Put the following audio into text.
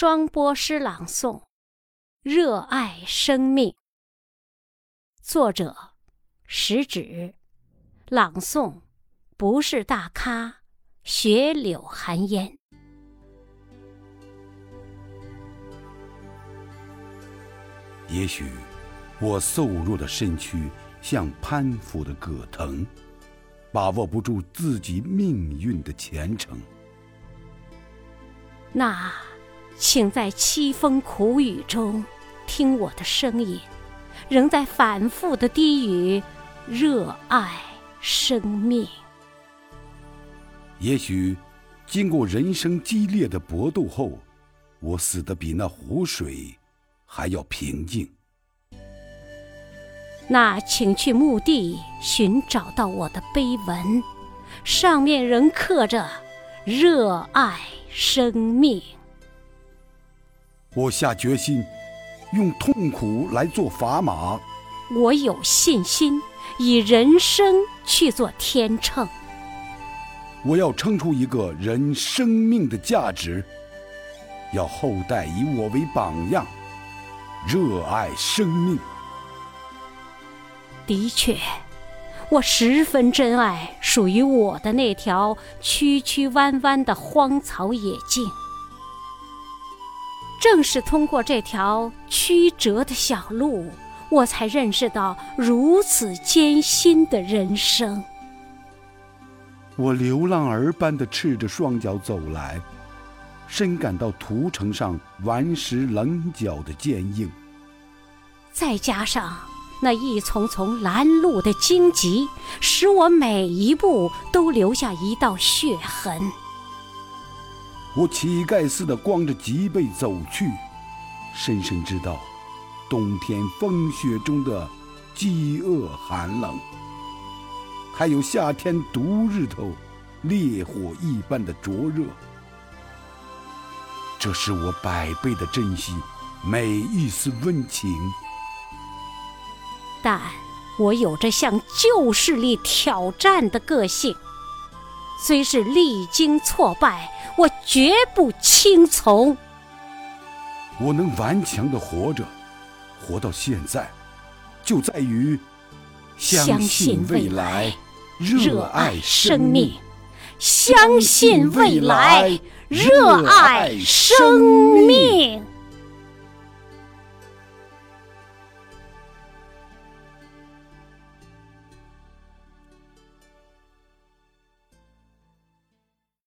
双播诗朗诵《热爱生命》，作者食指，朗诵不是大咖，雪柳寒烟。也许我瘦弱的身躯像攀附的葛藤，把握不住自己命运的前程。那。请在凄风苦雨中听我的声音，仍在反复的低语：热爱生命。也许，经过人生激烈的搏斗后，我死得比那湖水还要平静。那请去墓地寻找到我的碑文，上面仍刻着“热爱生命”。我下决心，用痛苦来做砝码。我有信心，以人生去做天秤。我要撑出一个人生命的价值，要后代以我为榜样，热爱生命。的确，我十分珍爱属于我的那条曲曲弯弯的荒草野径。正是通过这条曲折的小路，我才认识到如此艰辛的人生。我流浪儿般的赤着双脚走来，深感到屠城上顽石棱角的坚硬。再加上那一丛丛拦路的荆棘，使我每一步都留下一道血痕。我乞丐似的光着脊背走去，深深知道冬天风雪中的饥饿寒冷，还有夏天毒日头烈火一般的灼热。这是我百倍的珍惜每一丝温情。但我有着向旧势力挑战的个性，虽是历经挫败。我绝不轻从。我能顽强的活着，活到现在，就在于相信未来，热爱生命。相信未来，热爱生命。